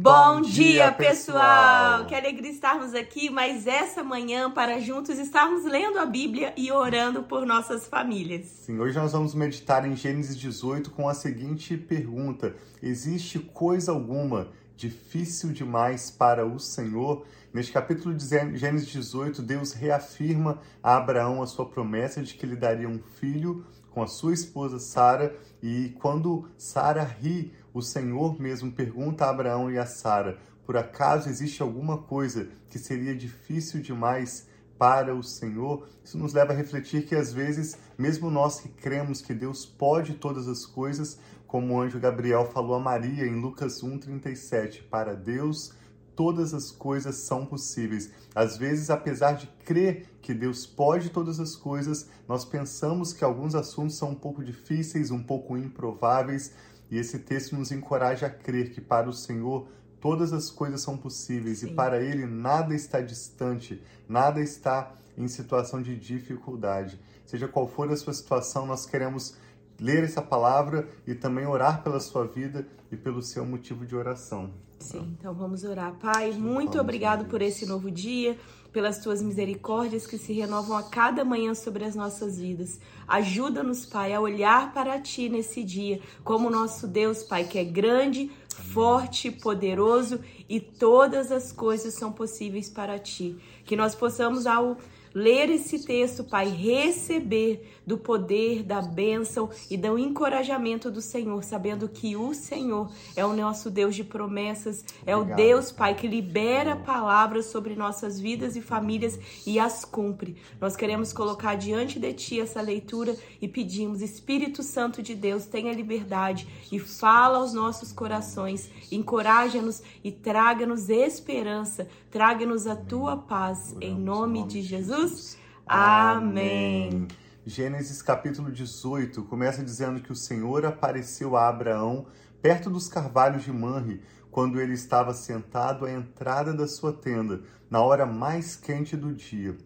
Bom dia, pessoal! Que alegria estarmos aqui mais essa manhã para juntos estarmos lendo a Bíblia e orando por nossas famílias. Sim, hoje nós vamos meditar em Gênesis 18 com a seguinte pergunta: Existe coisa alguma difícil demais para o Senhor? Neste capítulo de Gênesis 18, Deus reafirma a Abraão a sua promessa de que lhe daria um filho com a sua esposa Sara, e quando Sara ri, o Senhor mesmo pergunta a Abraão e a Sara: por acaso existe alguma coisa que seria difícil demais para o Senhor? Isso nos leva a refletir que às vezes, mesmo nós que cremos que Deus pode todas as coisas, como o anjo Gabriel falou a Maria em Lucas 1:37, para Deus todas as coisas são possíveis. Às vezes, apesar de crer que Deus pode todas as coisas, nós pensamos que alguns assuntos são um pouco difíceis, um pouco improváveis, e esse texto nos encoraja a crer que para o Senhor todas as coisas são possíveis Sim. e para ele nada está distante, nada está em situação de dificuldade. Seja qual for a sua situação, nós queremos ler essa palavra e também orar pela sua vida e pelo seu motivo de oração. Sim, então vamos orar. Pai, muito obrigado por esse novo dia, pelas tuas misericórdias que se renovam a cada manhã sobre as nossas vidas. Ajuda-nos, Pai, a olhar para ti nesse dia, como nosso Deus, Pai, que é grande, forte, poderoso e todas as coisas são possíveis para ti. Que nós possamos, ao ler esse texto, Pai, receber do poder, da bênção e do encorajamento do Senhor, sabendo que o Senhor é o nosso Deus de promessas, é Obrigado, o Deus, Pai, que libera palavras sobre nossas vidas e famílias e as cumpre. Nós queremos colocar diante de Ti essa leitura e pedimos, Espírito Santo de Deus, tenha liberdade e fala aos nossos corações, encoraja-nos e traga-nos esperança, traga-nos a Tua paz, em nome de Jesus. Amém. Gênesis capítulo 18 começa dizendo que o Senhor apareceu a Abraão perto dos carvalhos de Manre, quando ele estava sentado à entrada da sua tenda, na hora mais quente do dia.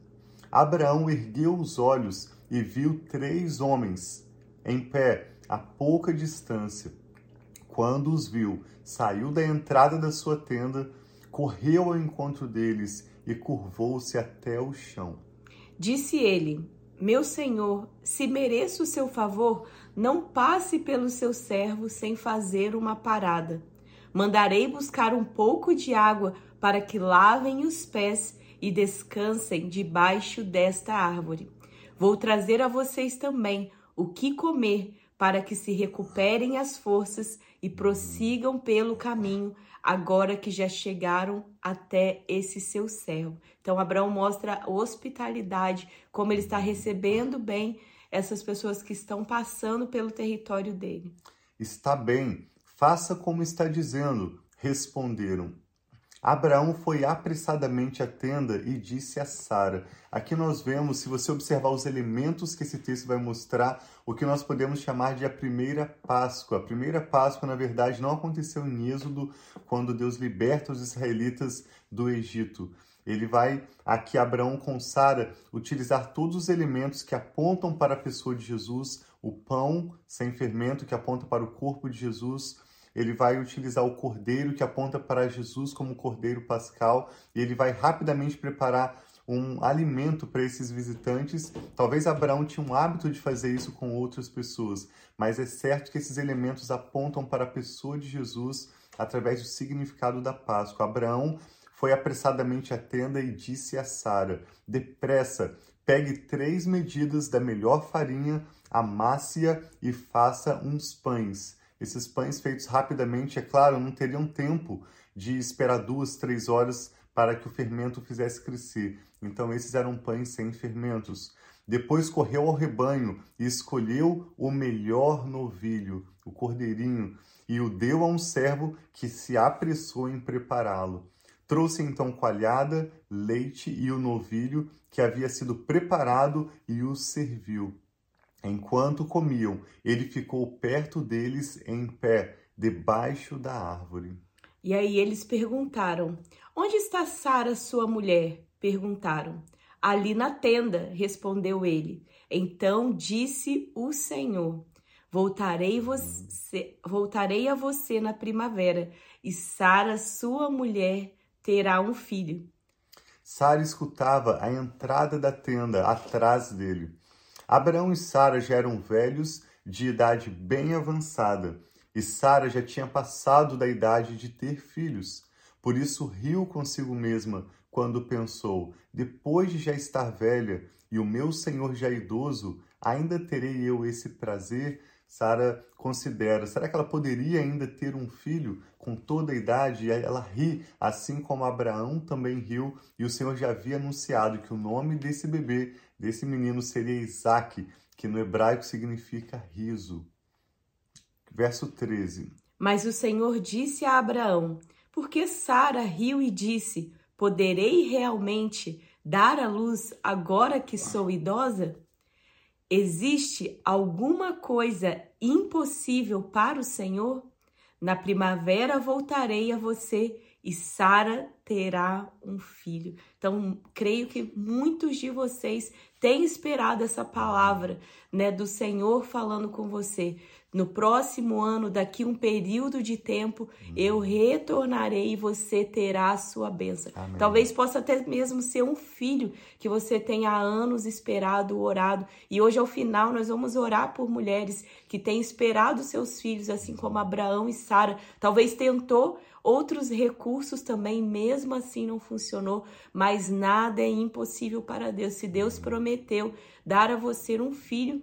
Abraão ergueu os olhos e viu três homens em pé a pouca distância. Quando os viu, saiu da entrada da sua tenda, correu ao encontro deles e curvou-se até o chão. Disse ele: meu senhor, se mereço o seu favor, não passe pelo seu servo sem fazer uma parada. Mandarei buscar um pouco de água para que lavem os pés e descansem debaixo desta árvore. Vou trazer a vocês também o que comer para que se recuperem as forças e prossigam pelo caminho agora que já chegaram até esse seu servo. Então, Abraão mostra hospitalidade, como ele está recebendo bem essas pessoas que estão passando pelo território dele. Está bem, faça como está dizendo, responderam. Abraão foi apressadamente à tenda e disse a Sara. Aqui nós vemos, se você observar os elementos que esse texto vai mostrar, o que nós podemos chamar de a primeira Páscoa. A primeira Páscoa, na verdade, não aconteceu em Êxodo, quando Deus liberta os israelitas do Egito. Ele vai, aqui Abraão com Sara, utilizar todos os elementos que apontam para a pessoa de Jesus, o pão sem fermento que aponta para o corpo de Jesus, ele vai utilizar o cordeiro que aponta para Jesus como cordeiro pascal e ele vai rapidamente preparar um alimento para esses visitantes. Talvez Abraão tinha um hábito de fazer isso com outras pessoas, mas é certo que esses elementos apontam para a pessoa de Jesus através do significado da Páscoa. Abraão foi apressadamente à tenda e disse a Sara: Depressa, pegue três medidas da melhor farinha, amasse-a e faça uns pães. Esses pães feitos rapidamente, é claro, não teriam tempo de esperar duas, três horas para que o fermento fizesse crescer. Então, esses eram pães sem fermentos. Depois correu ao rebanho e escolheu o melhor novilho, o cordeirinho, e o deu a um servo que se apressou em prepará-lo. Trouxe então coalhada, leite e o novilho que havia sido preparado e o serviu. Enquanto comiam, ele ficou perto deles em pé, debaixo da árvore. E aí eles perguntaram: Onde está Sara, sua mulher? Perguntaram. Ali na tenda, respondeu ele. Então disse o Senhor: Voltarei, você, voltarei a você na primavera, e Sara, sua mulher, terá um filho. Sara escutava a entrada da tenda atrás dele. Abraão e Sara já eram velhos, de idade bem avançada, e Sara já tinha passado da idade de ter filhos. Por isso riu consigo mesma quando pensou: depois de já estar velha e o meu senhor já idoso, ainda terei eu esse prazer? Sara considera, será que ela poderia ainda ter um filho com toda a idade? E ela ri, assim como Abraão também riu, e o Senhor já havia anunciado que o nome desse bebê, desse menino, seria Isaac, que no hebraico significa riso. Verso 13. Mas o Senhor disse a Abraão: Porque Sara riu e disse: Poderei realmente dar à luz agora que sou idosa? Existe alguma coisa impossível para o Senhor? Na primavera voltarei a você e Sara terá um filho. Então, creio que muitos de vocês têm esperado essa palavra, né, do Senhor falando com você no próximo ano, daqui um período de tempo, hum. eu retornarei e você terá a sua bênção. Amém. Talvez possa até mesmo ser um filho que você tenha há anos esperado, orado. E hoje, ao final, nós vamos orar por mulheres que têm esperado seus filhos, assim como Abraão e Sara. Talvez tentou outros recursos também, mesmo assim não funcionou, mas nada é impossível para Deus. Se Deus prometeu dar a você um filho,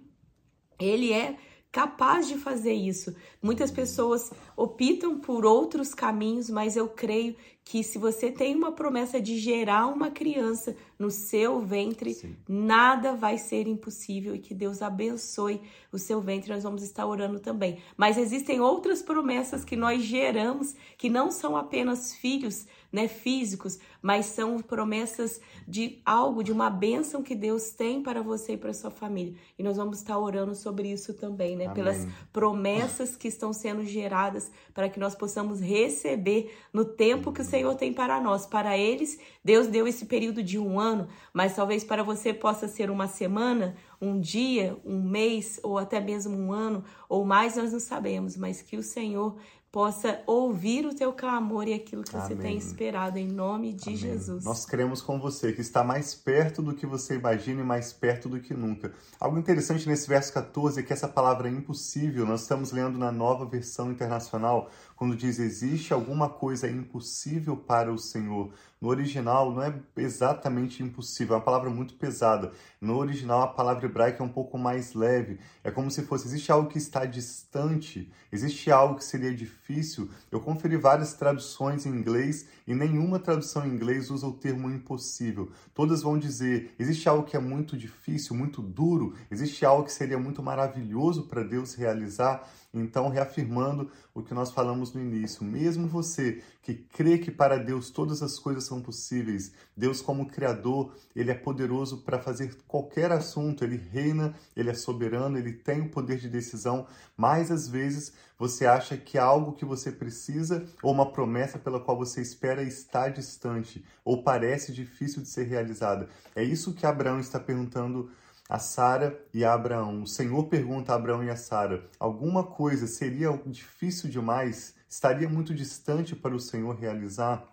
ele é capaz de fazer isso. Muitas pessoas optam por outros caminhos, mas eu creio que se você tem uma promessa de gerar uma criança no seu ventre, Sim. nada vai ser impossível e que Deus abençoe o seu ventre. Nós vamos estar orando também. Mas existem outras promessas que nós geramos que não são apenas filhos, né, físicos, mas são promessas de algo, de uma bênção que Deus tem para você e para sua família. E nós vamos estar orando sobre isso também, né, Amém. pelas promessas que estão sendo geradas para que nós possamos receber no tempo que o Senhor tem para nós. Para eles, Deus deu esse período de um ano, mas talvez para você possa ser uma semana, um dia, um mês ou até mesmo um ano ou mais, nós não sabemos, mas que o Senhor possa ouvir o teu clamor e aquilo que Amém. você tem esperado, em nome de Amém. Jesus. Nós cremos com você, que está mais perto do que você imagina e mais perto do que nunca. Algo interessante nesse verso 14 é que essa palavra é impossível, nós estamos lendo na nova versão internacional, quando diz existe alguma coisa impossível para o Senhor. No original não é exatamente impossível, é uma palavra muito pesada. No original a palavra hebraica é um pouco mais leve. É como se fosse existe algo que está distante, existe algo que seria difícil. Eu conferi várias traduções em inglês e nenhuma tradução em inglês usa o termo impossível. Todas vão dizer existe algo que é muito difícil, muito duro, existe algo que seria muito maravilhoso para Deus realizar. Então, reafirmando o que nós falamos no início, mesmo você que crê que para Deus todas as coisas são possíveis, Deus, como Criador, ele é poderoso para fazer qualquer assunto, ele reina, ele é soberano, ele tem o poder de decisão, mas às vezes você acha que algo que você precisa ou uma promessa pela qual você espera está distante ou parece difícil de ser realizada. É isso que Abraão está perguntando a Sara e a Abraão. O Senhor pergunta a Abraão e a Sara: alguma coisa seria difícil demais? Estaria muito distante para o Senhor realizar?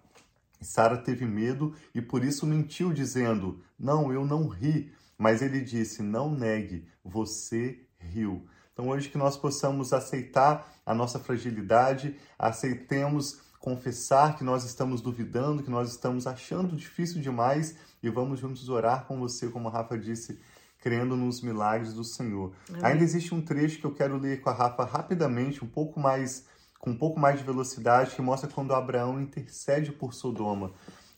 Sara teve medo e por isso mentiu, dizendo: Não, eu não ri. Mas ele disse: Não negue, você riu. Então, hoje que nós possamos aceitar a nossa fragilidade, aceitemos confessar que nós estamos duvidando, que nós estamos achando difícil demais e vamos juntos orar com você, como a Rafa disse crendo nos milagres do Senhor. Amém. Ainda existe um trecho que eu quero ler com a Rafa rapidamente, um pouco mais com um pouco mais de velocidade, que mostra quando Abraão intercede por Sodoma.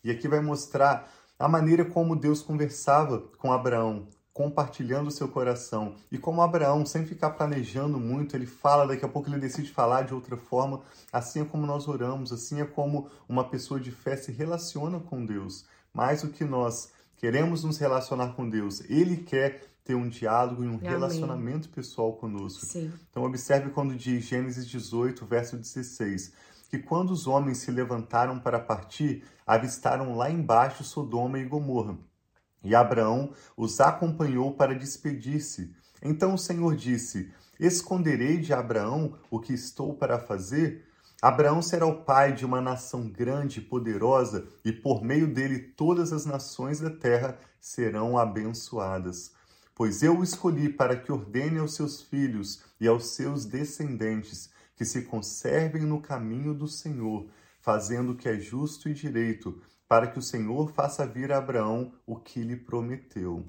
E aqui vai mostrar a maneira como Deus conversava com Abraão, compartilhando o seu coração. E como Abraão, sem ficar planejando muito, ele fala, daqui a pouco ele decide falar de outra forma. Assim é como nós oramos, assim é como uma pessoa de fé se relaciona com Deus. Mais do que nós queremos nos relacionar com Deus, Ele quer ter um diálogo e um Amém. relacionamento pessoal conosco. Sim. Então observe quando diz Gênesis 18, verso 16, que quando os homens se levantaram para partir, avistaram lá embaixo Sodoma e Gomorra. E Abraão os acompanhou para despedir-se. Então o Senhor disse: Esconderei de Abraão o que estou para fazer? Abraão será o pai de uma nação grande e poderosa, e por meio dele todas as nações da terra serão abençoadas. Pois eu o escolhi para que ordene aos seus filhos e aos seus descendentes que se conservem no caminho do Senhor, fazendo o que é justo e direito, para que o Senhor faça vir a Abraão o que lhe prometeu.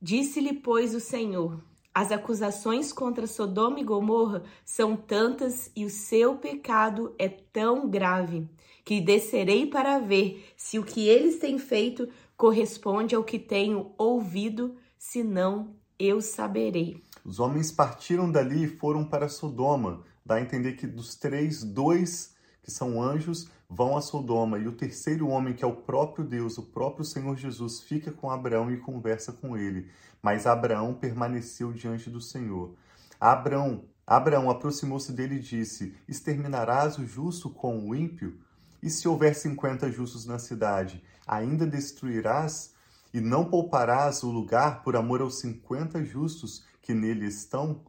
Disse-lhe, pois, o Senhor: as acusações contra Sodoma e Gomorra são tantas e o seu pecado é tão grave que descerei para ver se o que eles têm feito corresponde ao que tenho ouvido, senão eu saberei. Os homens partiram dali e foram para Sodoma. Dá a entender que dos três, dois que são anjos vão a Sodoma e o terceiro homem, que é o próprio Deus, o próprio Senhor Jesus, fica com Abraão e conversa com ele. Mas Abraão permaneceu diante do Senhor. Abraão, Abraão aproximou-se dele e disse: Exterminarás o justo com o ímpio? E se houver cinquenta justos na cidade, ainda destruirás e não pouparás o lugar por amor aos cinquenta justos que nele estão?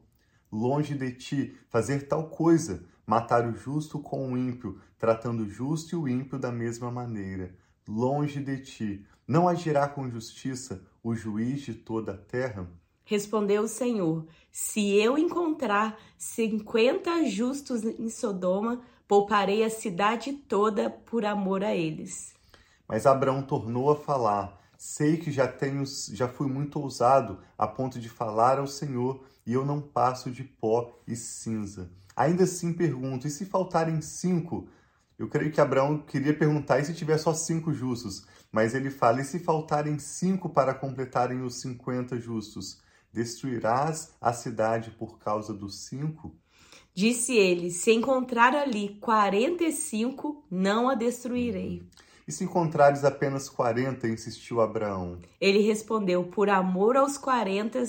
Longe de ti fazer tal coisa, matar o justo com o ímpio, tratando o justo e o ímpio da mesma maneira. Longe de ti, não agirá com justiça o juiz de toda a terra? Respondeu o Senhor: Se eu encontrar cinquenta justos em Sodoma, pouparei a cidade toda por amor a eles. Mas Abraão tornou a falar: Sei que já tenho, já fui muito ousado a ponto de falar ao Senhor, e eu não passo de pó e cinza. Ainda assim pergunto: e se faltarem cinco? Eu creio que Abraão queria perguntar: e se tiver só cinco justos? Mas ele fala: e se faltarem cinco para completarem os cinquenta justos? Destruirás a cidade por causa dos cinco? Disse ele: Se encontrar ali quarenta e cinco, não a destruirei. E se encontrares apenas quarenta, insistiu Abraão. Ele respondeu: Por amor aos quarenta,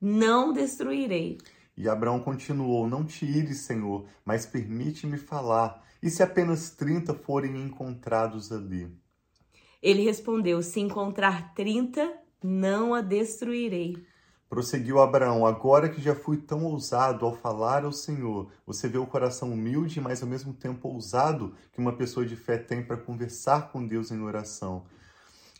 não destruirei. E Abraão continuou: Não te ires, Senhor, mas permite-me falar. E se apenas trinta forem encontrados ali? Ele respondeu: Se encontrar trinta, não a destruirei. Prosseguiu Abraão: Agora que já fui tão ousado ao falar ao Senhor, você vê o coração humilde, mas ao mesmo tempo ousado que uma pessoa de fé tem para conversar com Deus em oração.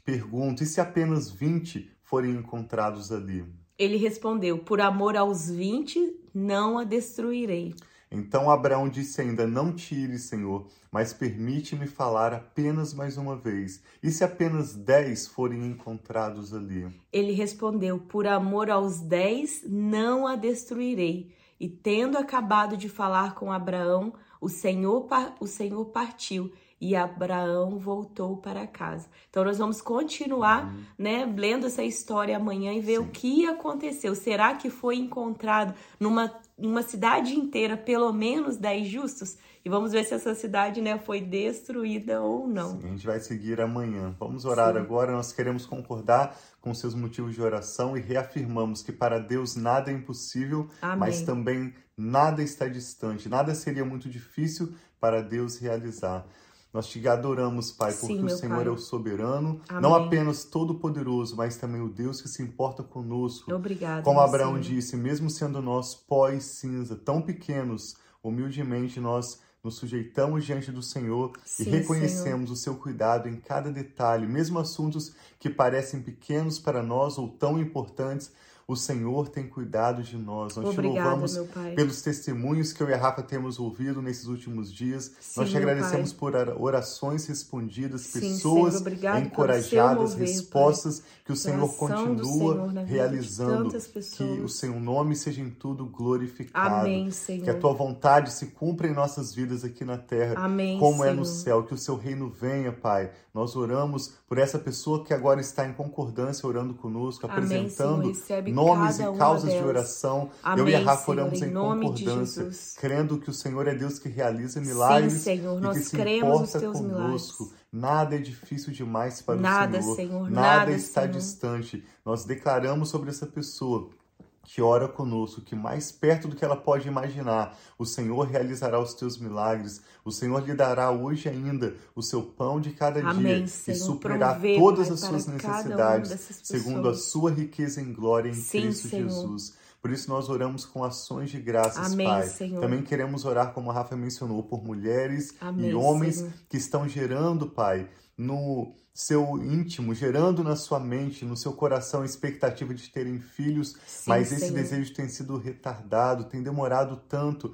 Pergunto: e se apenas vinte forem encontrados ali? Ele respondeu: Por amor aos vinte, não a destruirei. Então Abraão disse ainda: Não tire, Senhor, mas permite-me falar apenas mais uma vez. E se apenas dez forem encontrados ali? Ele respondeu: Por amor aos dez, não a destruirei. E tendo acabado de falar com Abraão, o Senhor, o Senhor partiu e Abraão voltou para casa. Então nós vamos continuar, uhum. né, lendo essa história amanhã e ver Sim. o que aconteceu. Será que foi encontrado numa uma cidade inteira pelo menos 10 justos? E vamos ver se essa cidade, né, foi destruída ou não. Sim, a gente vai seguir amanhã. Vamos orar Sim. agora. Nós queremos concordar com seus motivos de oração e reafirmamos que para Deus nada é impossível, Amém. mas também nada está distante. Nada seria muito difícil para Deus realizar. Nós te adoramos, Pai, porque Sim, o Senhor pai. é o soberano, Amém. não apenas todo-poderoso, mas também o Deus que se importa conosco. Obrigado. Como Abraão Senhor. disse, mesmo sendo nós pó e cinza, tão pequenos, humildemente nós nos sujeitamos diante do Senhor Sim, e reconhecemos Senhor. o seu cuidado em cada detalhe, mesmo assuntos que parecem pequenos para nós ou tão importantes, o Senhor tem cuidado de nós. Nós Obrigada, te louvamos pelos testemunhos que eu e a Rafa temos ouvido nesses últimos dias. Sim, Nós te agradecemos pai. por orações respondidas, Sim, pessoas encorajadas, mover, respostas pai. que o Senhor continua Senhor realizando. Que o seu nome seja em tudo glorificado. Amém, Senhor. Que a tua vontade se cumpra em nossas vidas aqui na terra, Amém, como Senhor. é no céu. Que o seu reino venha, Pai. Nós oramos por essa pessoa que agora está em concordância orando conosco, Amém, apresentando nomes e causas de oração. Amém, Eu e a Rafa oramos em, em concordância, crendo que o Senhor é Deus que realiza milagres Sim, Senhor, e que se importa conosco. Milagres. Nada é difícil demais para nada, o Senhor. Senhor. Nada, nada está Senhor. distante. Nós declaramos sobre essa pessoa que ora conosco, que mais perto do que ela pode imaginar, o Senhor realizará os teus milagres, o Senhor lhe dará hoje ainda o seu pão de cada Amém, dia Senhor. e suprirá todas pai, as suas necessidades, segundo a sua riqueza em glória em Sim, Cristo Senhor. Jesus. Por isso nós oramos com ações de graças, Amém, Pai. Senhor. Também queremos orar, como a Rafa mencionou, por mulheres Amém, e homens Senhor. que estão gerando, Pai, no seu íntimo, gerando na sua mente, no seu coração, a expectativa de terem filhos, Sim, mas esse Senhor. desejo tem sido retardado, tem demorado tanto.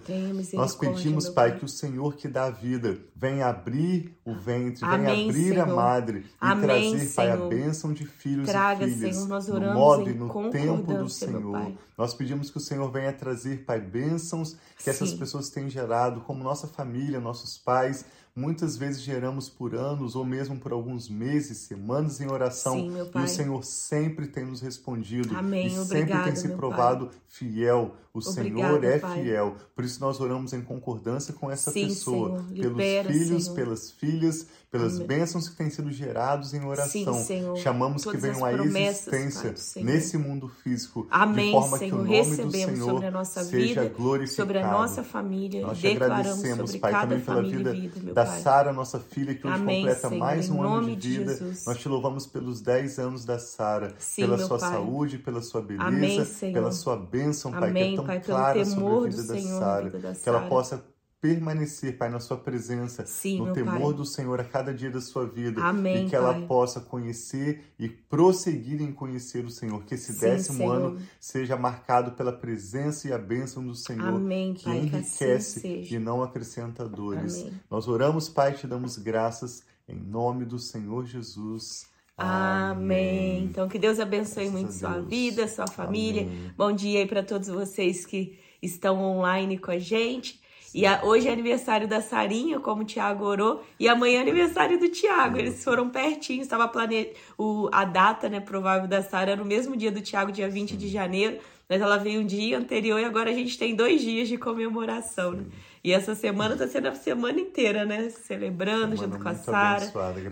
Nós pedimos, meu Pai, que o Senhor que dá a vida venha abrir o ventre, venha Amém, abrir a Senhor. madre e Amém, trazer, Pai, a Senhor. bênção de filhos Traga, e filhas Senhor, nós no modo e no tempo do Senhor. Pai. Nós pedimos que o Senhor venha trazer, Pai, bênçãos que essas Sim. pessoas têm gerado, como nossa família, nossos pais. Muitas vezes geramos por anos ou mesmo por alguns meses, semanas em oração. Sim, e Pai. o Senhor sempre tem nos respondido. Amém. E sempre tem se provado fiel. O Senhor é Pai. fiel. Por isso nós oramos em concordância com essa Sim, pessoa. Senhor. Pelos Libera, filhos, Senhor. pelas filhas, pelas Amém. bênçãos que têm sido gerados em oração. Sim, Senhor. Chamamos Todas que venham à promessas, existência Pai do nesse mundo físico. Amém, de forma Senhor. que o nome do Recebemos Senhor sobre a nossa seja vida, glorificado. sobre a nossa família. Nós te agradecemos, Pai, também pela vida, vida, da. Sara, nossa filha, que hoje Amém, completa Senhor, mais um ano de de vida. Jesus. Nós te louvamos pelos 10 anos da Sara, pela sua Pai. saúde, pela sua beleza, Amém, pela sua bênção, Pai, que Amém, é tão Pai, clara sobre a vida da Sara. Que ela possa permanecer, Pai, na sua presença, Sim, no temor Pai. do Senhor a cada dia da sua vida. Amém, e que ela Pai. possa conhecer e prosseguir em conhecer o Senhor. Que esse Sim, décimo Senhor. ano seja marcado pela presença e a bênção do Senhor. Amém, que Pai, que assim enriquece e não acrescenta dores. Amém. Nós oramos, Pai, e te damos graças em nome do Senhor Jesus. Amém. Então, que Deus abençoe Graças muito a sua vida, sua família. Amém. Bom dia aí para todos vocês que estão online com a gente. E a- hoje é aniversário da Sarinha, como o Tiago orou, e amanhã é aniversário do Tiago. Eles foram pertinho, estava plane... o, a data né, provável da Sara era no mesmo dia do Tiago, dia 20 de janeiro, mas ela veio um dia anterior e agora a gente tem dois dias de comemoração. Né? E essa semana está sendo a semana inteira, né? Celebrando Semana junto com a Sara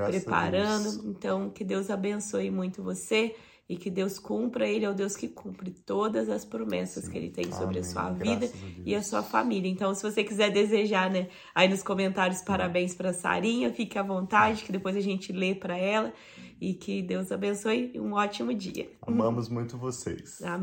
a preparando. Deus. Então, que Deus abençoe muito você e que Deus cumpra. Ele é o Deus que cumpre todas as promessas Sim. que Ele tem sobre Amém. a sua Graças vida a e a sua família. Então, se você quiser desejar, né, aí nos comentários parabéns para Sarinha, fique à vontade, que depois a gente lê para ela e que Deus abençoe e um ótimo dia. Amamos muito vocês. Amém.